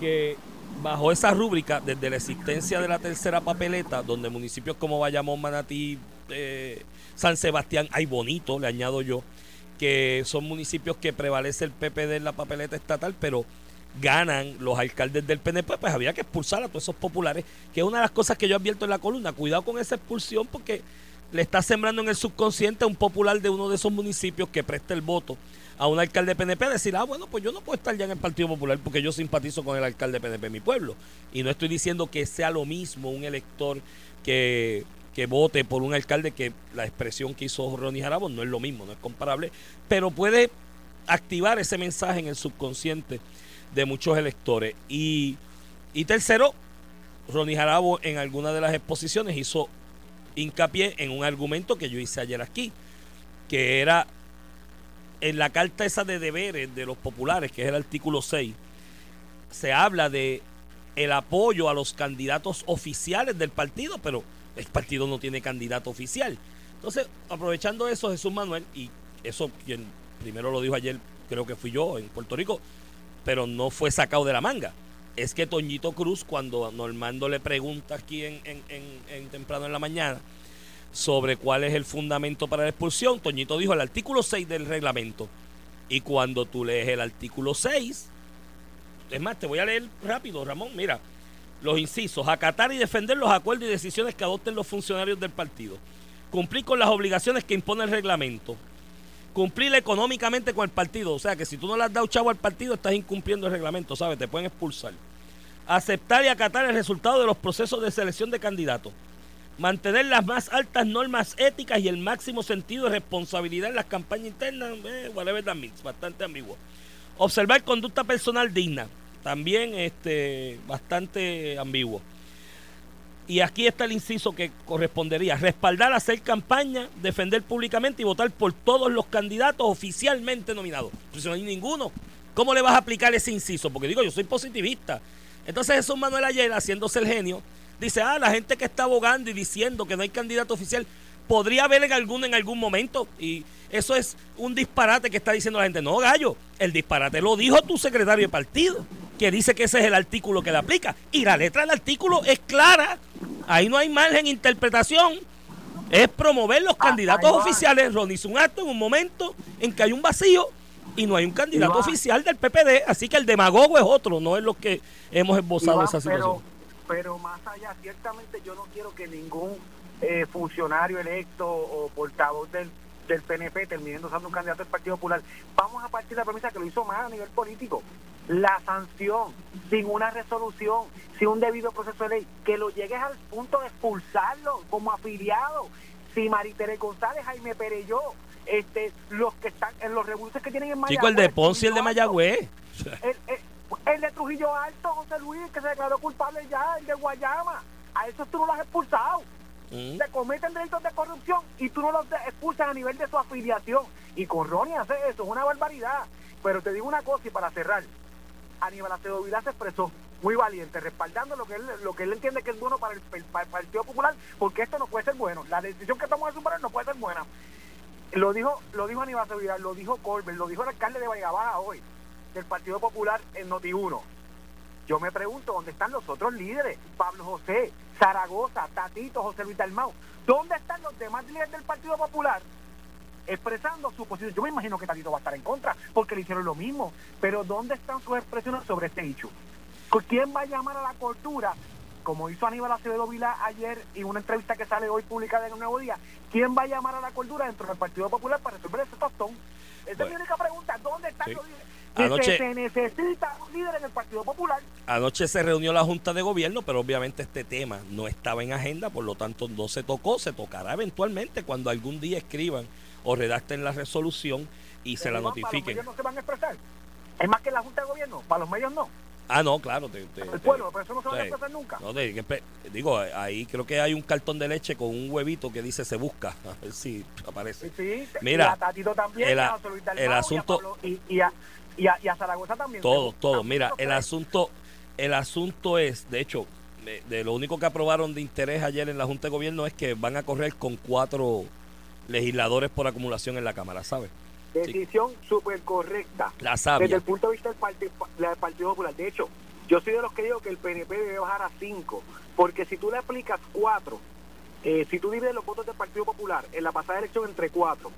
que bajo esa rúbrica, desde la existencia de la tercera papeleta, donde municipios como Bayamón, Manatí, eh, San Sebastián, hay bonito, le añado yo, que son municipios que prevalece el PPD en la papeleta estatal, pero ganan los alcaldes del PNP, pues había que expulsar a todos esos populares, que es una de las cosas que yo advierto en la columna. Cuidado con esa expulsión porque le está sembrando en el subconsciente a un popular de uno de esos municipios que presta el voto a un alcalde PNP decir, ah, bueno, pues yo no puedo estar ya en el Partido Popular porque yo simpatizo con el alcalde PNP de mi pueblo. Y no estoy diciendo que sea lo mismo un elector que que vote por un alcalde que la expresión que hizo Ronnie Jarabo no es lo mismo, no es comparable, pero puede activar ese mensaje en el subconsciente de muchos electores. Y, y tercero, Ronnie Jarabo en alguna de las exposiciones hizo hincapié en un argumento que yo hice ayer aquí, que era en la carta esa de deberes de los populares, que es el artículo 6, se habla de el apoyo a los candidatos oficiales del partido, pero el partido no tiene candidato oficial. Entonces, aprovechando eso, Jesús Manuel, y eso quien primero lo dijo ayer, creo que fui yo en Puerto Rico, pero no fue sacado de la manga. Es que Toñito Cruz, cuando Normando le pregunta aquí en, temprano en la mañana sobre cuál es el fundamento para la expulsión, Toñito dijo el artículo 6 del reglamento. Y cuando tú lees el artículo 6, es más, te voy a leer rápido, Ramón, mira, los incisos, acatar y defender los acuerdos y decisiones que adopten los funcionarios del partido, cumplir con las obligaciones que impone el reglamento, cumplir económicamente con el partido, o sea que si tú no le has dado chavo al partido estás incumpliendo el reglamento, ¿sabes? Te pueden expulsar. aceptar y acatar el resultado de los procesos de selección de candidatos, mantener las más altas normas éticas y el máximo sentido de responsabilidad en las campañas internas, eh, whatever that means, bastante ambiguo. Observar conducta personal digna, también este, bastante ambiguo. Y aquí está el inciso que correspondería. Respaldar, hacer campaña, defender públicamente y votar por todos los candidatos oficialmente nominados. Pues si no hay ninguno, ¿cómo le vas a aplicar ese inciso? Porque digo, yo soy positivista. Entonces Jesús Manuel ayer, haciéndose el genio, dice, ah, la gente que está abogando y diciendo que no hay candidato oficial, podría haber en alguno en algún momento. Y eso es un disparate que está diciendo la gente. No, gallo, el disparate lo dijo tu secretario de partido que dice que ese es el artículo que le aplica. Y la letra del artículo es clara. Ahí no hay margen de interpretación. Es promover los ah, candidatos oficiales. Ronnie hizo un acto en un momento en que hay un vacío y no hay un candidato oficial del PPD. Así que el demagogo es otro, no es lo que hemos esbozado esa situación. Pero, más allá, ciertamente yo no quiero que ningún eh, funcionario electo o portavoz del del PNP terminando usando un candidato del Partido Popular. Vamos a partir de la premisa que lo hizo más a nivel político. La sanción, sin una resolución, sin un debido proceso de ley, que lo llegues al punto de expulsarlo como afiliado. Si Maritere González, Jaime Pereyó, este, los que están en los revoluciones que tienen en Mayagüez. Chico, el de Ponce y el de Mayagüez. El, de Trujillo Alto, José Luis, que se declaró culpable ya, el de Guayama. A esos tú no lo has expulsado se cometen delitos de corrupción y tú no los expulsas a nivel de su afiliación. Y con Ronnie hace eso, es una barbaridad. Pero te digo una cosa y para cerrar, Aníbal Acevedo Vidal se expresó muy valiente, respaldando lo que él, lo que él entiende que es bueno para el, Partido Popular, porque esto no puede ser bueno. La decisión que tomó de superar no puede ser buena. Lo dijo, lo dijo Aníbal Acevedo Vidal, lo dijo Colbert, lo dijo el alcalde de Baja hoy, del Partido Popular en Noti1. Yo me pregunto, ¿dónde están los otros líderes? Pablo José, Zaragoza, Tatito, José Luis Dalmau. ¿Dónde están los demás líderes del Partido Popular? Expresando su posición. Yo me imagino que Tatito va a estar en contra, porque le hicieron lo mismo. Pero ¿dónde están sus expresiones sobre este hecho? ¿Quién va a llamar a la cultura? Como hizo Aníbal Acevedo Vila ayer en una entrevista que sale hoy publicada en un nuevo día, ¿quién va a llamar a la cordura dentro del Partido Popular para resolver ese tostón? Esa es mi única pregunta. ¿Dónde están los líderes? Anoche, se necesita un líder en el Partido Popular. Anoche se reunió la Junta de Gobierno, pero obviamente este tema no estaba en agenda, por lo tanto no se tocó, se tocará eventualmente cuando algún día escriban o redacten la resolución y se la notifiquen. Para los medios no se van a expresar. Es más que la Junta de Gobierno, para los medios no. Ah, no, claro. el pueblo, pero eso no se va a expresar nunca. No, digo, ahí creo que hay un cartón de leche con un huevito que dice se busca. A ver si aparece. Sí, Mira, también, el, el asunto. y, a, y a, y a Zaragoza también. Todo, todo. Mira, el asunto, el asunto es, de hecho, de, lo único que aprobaron de interés ayer en la Junta de Gobierno es que van a correr con cuatro legisladores por acumulación en la Cámara, ¿sabes? Decisión súper correcta. La sabia. Desde el punto de vista del partido, del partido Popular. De hecho, yo soy de los que digo que el PNP debe bajar a cinco, porque si tú le aplicas cuatro, eh, si tú divides los votos del Partido Popular en la pasada elección entre cuatro,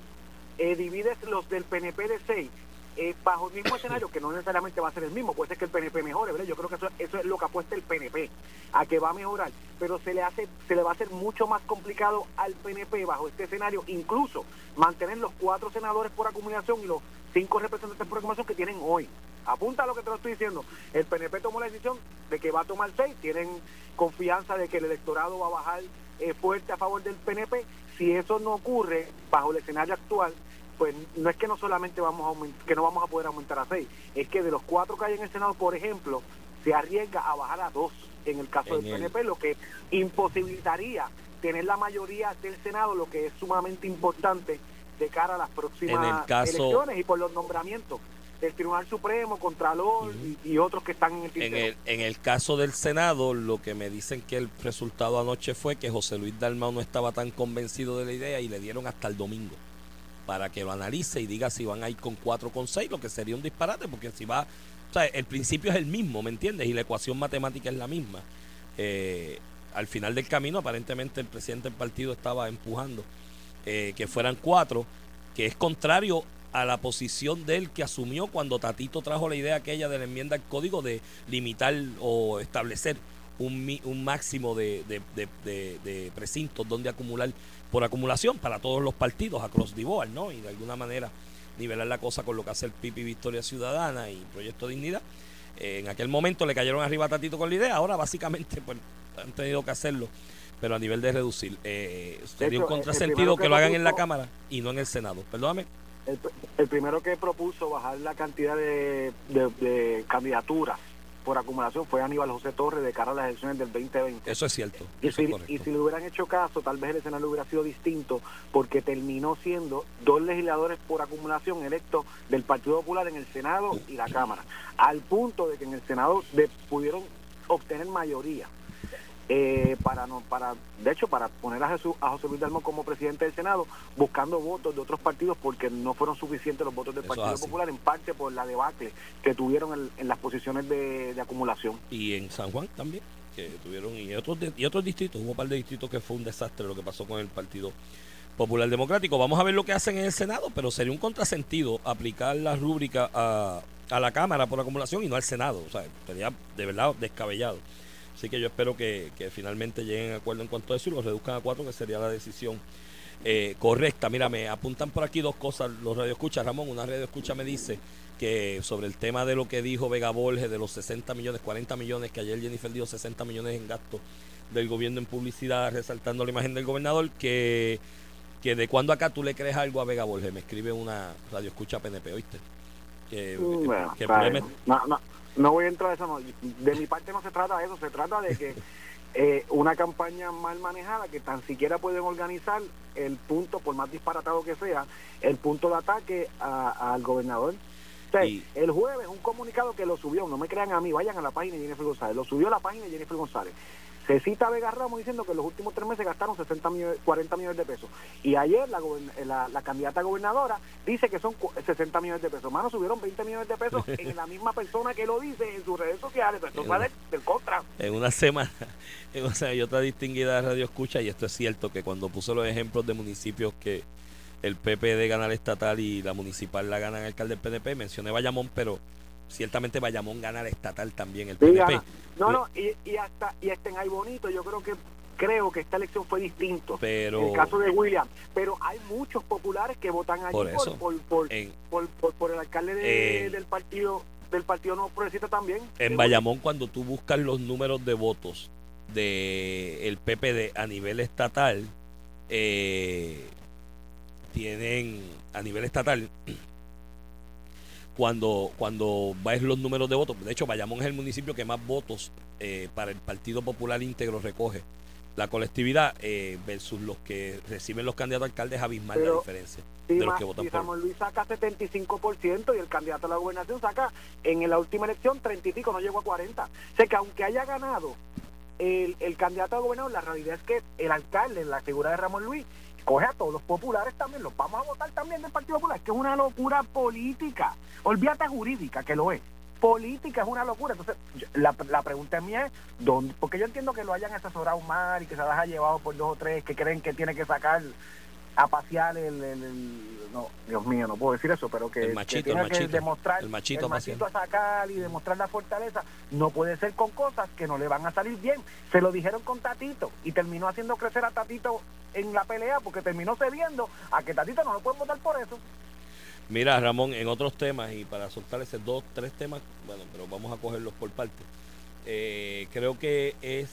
eh, divides los del PNP de seis, eh, bajo el mismo escenario, que no necesariamente va a ser el mismo, puede ser que el PNP mejore, ¿verdad? Yo creo que eso, es lo que apuesta el PNP, a que va a mejorar, pero se le hace, se le va a hacer mucho más complicado al PNP bajo este escenario, incluso mantener los cuatro senadores por acumulación y los cinco representantes por acumulación que tienen hoy. Apunta a lo que te lo estoy diciendo. El PNP tomó la decisión de que va a tomar seis, tienen confianza de que el electorado va a bajar eh, fuerte a favor del PNP. Si eso no ocurre bajo el escenario actual, pues no es que no solamente vamos a que no vamos a poder aumentar a seis, es que de los cuatro que hay en el Senado, por ejemplo, se arriesga a bajar a dos en el caso del PNP, lo que imposibilitaría tener la mayoría del Senado, lo que es sumamente importante de cara a las próximas elecciones y por los nombramientos del Tribunal Supremo, Contralor y, otros que están en el, en el En el caso del Senado, lo que me dicen que el resultado anoche fue que José Luis Dalmau no estaba tan convencido de la idea y le dieron hasta el domingo para que lo analice y diga si van a ir con 4 con 6, lo que sería un disparate, porque si va, o sea, el principio es el mismo, ¿me entiendes? Y la ecuación matemática es la misma. Eh, al final del camino, aparentemente el presidente del partido estaba empujando eh, que fueran 4, que es contrario a la posición de él que asumió cuando Tatito trajo la idea aquella de la enmienda al código de limitar o establecer un, un máximo de, de, precintos donde acumular por acumulación para todos los partidos across the board, ¿no? Y de alguna manera nivelar la cosa con lo que hace el PIB Victoria Ciudadana y Proyecto Dignidad. en aquel momento le cayeron arriba a Tatito con la idea, ahora básicamente pues han tenido que hacerlo, pero a nivel de reducir. Eh, sería un contrasentido que, lo hagan en la Cámara y no en el Senado. Perdóname. El, primero que propuso bajar la cantidad de, de candidaturas por acumulación fue Aníbal José Torres de cara a las elecciones del 2020. Eso es cierto. Y, si, le hubieran hecho caso, tal vez el escenario hubiera sido distinto porque terminó siendo dos legisladores por acumulación electos del Partido Popular en el Senado y la Cámara, al punto de que en el Senado pudieron obtener mayoría eh, para no para de hecho para poner a Jesús a José Luis Dalmón como presidente del Senado buscando votos de otros partidos porque no fueron suficientes los votos del Partido Popular en parte por la debacle que tuvieron en, las posiciones de, acumulación. Y en San Juan también que tuvieron y otros y otros distritos hubo un par de distritos que fue un desastre lo que pasó con el Partido Popular Democrático. Vamos a ver lo que hacen en el Senado pero sería un contrasentido aplicar la rúbrica a, a la Cámara por acumulación y no al Senado o sea sería de verdad descabellado Así que yo espero que, finalmente lleguen a acuerdo en cuanto a eso y lo reduzcan a cuatro, que sería la decisión eh, correcta. Mira, me apuntan por aquí dos cosas. Los radioescuchas, Ramón, una radioescucha me dice que sobre el tema de lo que dijo Vega Borges, de los 60 millones, 40 millones, que ayer Jennifer dijo 60 millones en gasto del gobierno en publicidad, resaltando la imagen del gobernador, que, que de cuando acá tú le crees algo a Vega Borges. Me escribe una radioescucha PNP, ¿oíste? Que, que, no, no voy a entrar a eso. De mi parte no se trata de eso, se trata de que eh, una campaña mal manejada que tan siquiera pueden organizar el punto, por más disparatado que sea, el punto de ataque al gobernador. El jueves un comunicado que lo subió, no me crean a mí, vayan a la página de Jennifer González, lo subió a la página de Jennifer González. Se cita a Vega Ramos diciendo que en los últimos tres meses gastaron 60 millones, 40 millones de pesos. Y ayer la, la, candidata gobernadora dice que son 60 millones de pesos. Mano, subieron 20 millones de pesos en la misma persona que lo dice en sus redes sociales. esto va del, contra. En una semana, en, o sea, hay otra distinguida radio escucha, y esto es cierto, que cuando puso los ejemplos de municipios que el PPD gana la estatal y la municipal la gana el alcalde del PDP, mencioné Bayamón, pero ciertamente Bayamón gana el estatal también, el PNP. no, no, y, hasta y este en Ay Bonito, yo creo que creo que esta elección fue distinto. Pero, en el caso de William. Pero hay muchos populares que votan allí por, por, por, el alcalde del partido del partido no progresista también. En Bayamón, cuando tú buscas los números de votos de el PPD a nivel estatal, eh, tienen a nivel estatal cuando, cuando ves los números de votos. De hecho, Bayamón es el municipio que más votos eh, para el Partido Popular íntegro recoge. La colectividad eh, versus los que reciben los candidatos a alcaldes abismal la diferencia de los que votan Ramón Luis saca 75% y el candidato a la gobernación saca en la última elección 35, no llegó a 40. O sea que aunque haya ganado el, el candidato a gobernador, la realidad es que el alcalde, la figura de Ramón Luis, coge a todos los populares también, los vamos a votar también del Partido Popular, que es una locura política. Olvídate jurídica, que lo es. Política es una locura. Entonces, la, la pregunta mía es, ¿dónde? porque yo entiendo que lo hayan asesorado mal y que se las haya llevado por dos o tres que creen que tiene que sacar a pasear el, no Dios mío no puedo decir eso pero que, el machito, tiene que demostrar el machito, a sacar y demostrar la fortaleza no puede ser con cosas que no le van a salir bien. Se lo dijeron con Tatito y terminó haciendo crecer a Tatito en la pelea porque terminó cediendo a que Tatito no lo pueden votar por eso. Mira Ramón en otros temas y para soltar ese dos tres temas bueno pero vamos a cogerlos por parte. Eh, creo que es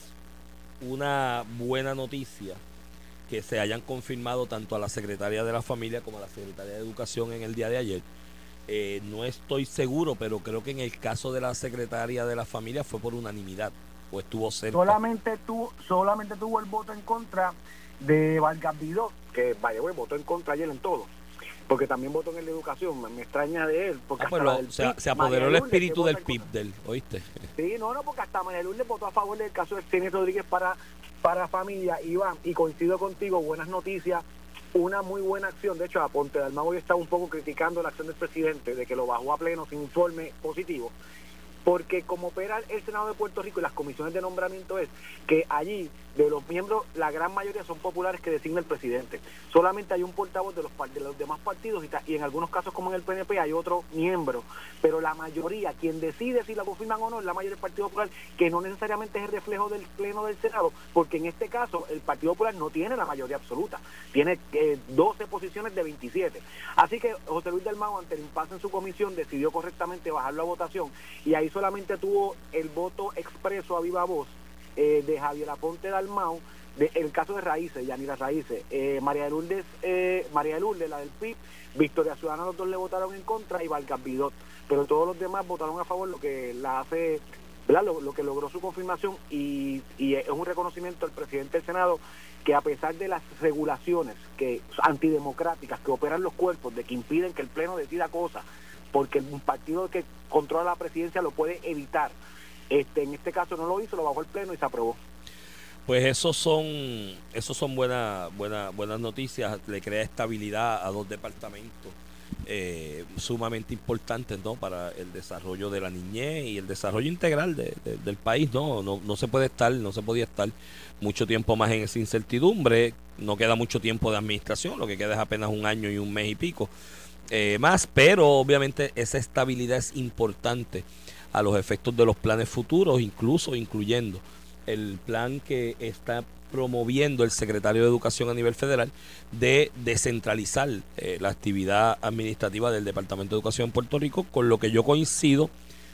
una buena noticia que se hayan confirmado tanto a la secretaria de la familia como a la secretaria de educación en el día de ayer. Eh, no estoy seguro, pero creo que en el caso de la secretaria de la familia fue por unanimidad o estuvo cerca. Solamente, tuvo solamente tuvo el voto en contra de Vargas Vidó, que vaya, votó en contra ayer en todo porque también votó en la educación, me, extraña de él. Porque ah, se apoderó el espíritu del PIB del, ¿oíste? Sí, no, no, porque hasta María Lourdes votó a favor del caso de Cine Rodríguez para para familia, Iván, y coincido contigo, buenas noticias, una muy buena acción. De hecho, a Ponte de Alma hoy está un poco criticando la acción del presidente de que lo bajó a pleno sin informe positivo, porque como opera el Senado de Puerto Rico y las comisiones de nombramiento es que allí de los miembros, la gran mayoría son populares que designa el presidente. Solamente hay un portavoz de los, de los demás partidos y, en algunos casos como en el PNP hay otro miembro, pero la mayoría, quien decide si la confirman o no, es la mayoría del Partido Popular, que no necesariamente es el reflejo del Pleno del Senado, porque en este caso el Partido Popular no tiene la mayoría absoluta, tiene 12 eh, posiciones de 27. Así que José Luis del Mago, ante el impasse en su comisión, decidió correctamente bajarlo a votación y ahí solamente tuvo el voto expreso a viva voz eh, de Javier Aponte Dalmau, de, el caso de Raíces, Yanira Raíces, eh, María de eh, María de la del PIB, Victoria Ciudadana, los dos le votaron en contra y Vargas pero todos los demás votaron a favor, lo que la hace, Lo, que logró su confirmación y, y es un reconocimiento al presidente del Senado que a pesar de las regulaciones que antidemocráticas que operan los cuerpos, de que impiden que el Pleno decida cosas, porque un partido que controla la presidencia lo puede evitar, este, en este caso no lo hizo, lo bajó el pleno y se aprobó. Pues esos son, esos son buenas, buenas, buenas noticias. Le crea estabilidad a dos departamentos eh, sumamente importantes, ¿no? Para el desarrollo de la niñez y el desarrollo integral del país, ¿no? ¿no? No se puede estar, no se podía estar mucho tiempo más en esa incertidumbre. No queda mucho tiempo de administración, lo que queda es apenas un año y un mes y pico eh, más, pero obviamente esa estabilidad es importante a los efectos de los planes futuros, incluso incluyendo el plan que está promoviendo el secretario de Educación a nivel federal de descentralizar eh, la actividad administrativa del Departamento de Educación en Puerto Rico, con lo que yo coincido,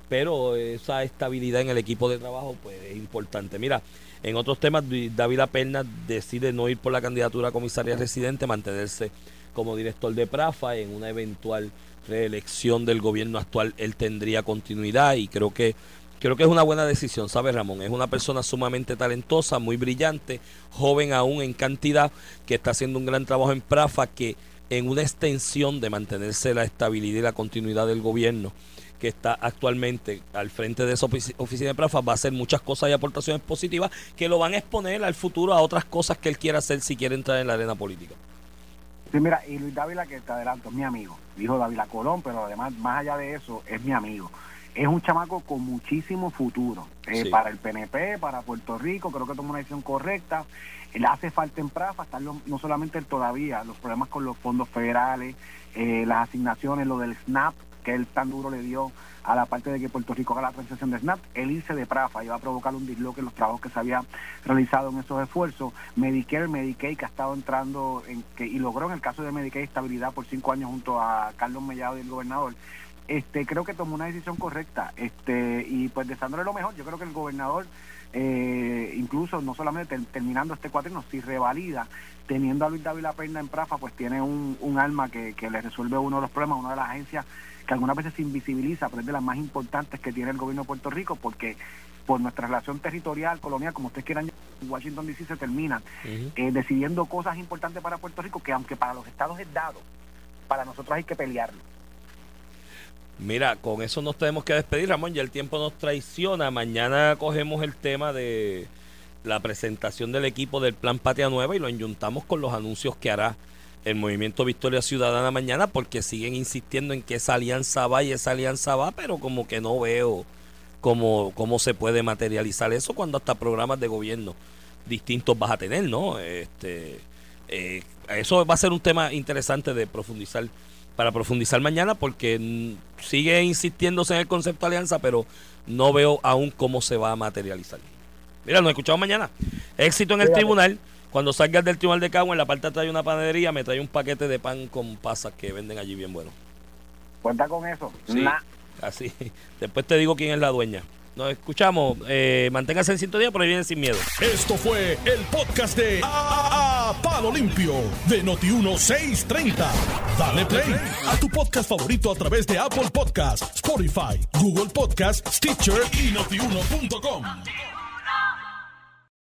pero esa estabilidad en el equipo de trabajo pues es importante. Mira, en otros temas, David Perna decide no ir por la candidatura a comisaria residente, mantenerse como director de Prafa en una eventual reelección del gobierno actual, él tendría continuidad y creo que creo que es una buena decisión, ¿sabe Ramón? Es una persona sumamente talentosa, muy brillante, joven aún en cantidad, que está haciendo un gran trabajo en Prafa, que en una extensión de mantenerse la estabilidad y la continuidad del gobierno que está actualmente al frente de esa oficina de Prafa va a hacer muchas cosas y aportaciones positivas que lo van a exponer al futuro a otras cosas que él quiera hacer si quiere entrar en la arena política. Sí, mira, y Luis Dávila, que te adelanto, es mi amigo. Dijo Dávila Colón, pero además, más allá de eso, es mi amigo. Es un chamaco con muchísimo futuro eh, para el PNP, para Puerto Rico. Creo que toma una decisión correcta. Le hace falta en Prafa, estar no solamente todavía, los problemas con los fondos federales, eh, las asignaciones, lo del SNAP, que él tan duro le dio a la parte de que Puerto Rico haga la transición de SNAP, el irse de Prafa iba a provocar un disloque en los trabajos que se había realizado en esos esfuerzos. Medicare, Medicaid, que ha estado entrando en, que, y logró en el caso de Medicaid estabilidad por cinco años junto a Carlos Mellado y el gobernador. Este, creo que tomó una decisión correcta este y pues deseándole lo mejor yo creo que el gobernador eh, incluso no solamente terminando este cuatrino si revalida teniendo a Luis David La Perna en Prafa pues tiene un, un alma que, que le resuelve uno de los problemas una de las agencias que algunas veces se invisibiliza, pero es de las más importantes que tiene el gobierno de Puerto Rico, porque por nuestra relación territorial, colonial, como ustedes quieran, Washington DC se termina eh, decidiendo cosas importantes para Puerto Rico que aunque para los estados es dado, para nosotros hay que pelearlo. Mira, con eso nos tenemos que despedir, Ramón, ya el tiempo nos traiciona. Mañana cogemos el tema de la presentación del equipo del Plan Patria Nueva y lo enyuntamos con los anuncios que hará el movimiento Victoria Ciudadana mañana porque siguen insistiendo en que esa alianza va y esa alianza va, pero como que no veo cómo, cómo se puede materializar eso cuando hasta programas de gobierno distintos vas a tener, ¿no? Este, eh, eso va a ser un tema interesante de profundizar para profundizar mañana porque sigue insistiéndose en el concepto de alianza, pero no veo aún cómo se va a materializar. Mira, nos escuchamos mañana. Éxito en el tribunal. Cuando salgas del tribunal de Cagua, en la parte de atrás hay una panadería, me trae un paquete de pan con pasas que venden allí bien bueno. Cuenta con eso. Sí, así. Después te digo quién es la dueña. Nos escuchamos. Eh, manténgase en sintonía, pero ahí vienen sin miedo. Esto fue el podcast de a, Palo Limpio de Noti1630. Dale play a tu podcast favorito a través de Apple Podcasts, Spotify, Google Podcasts, Stitcher y notiuno.com.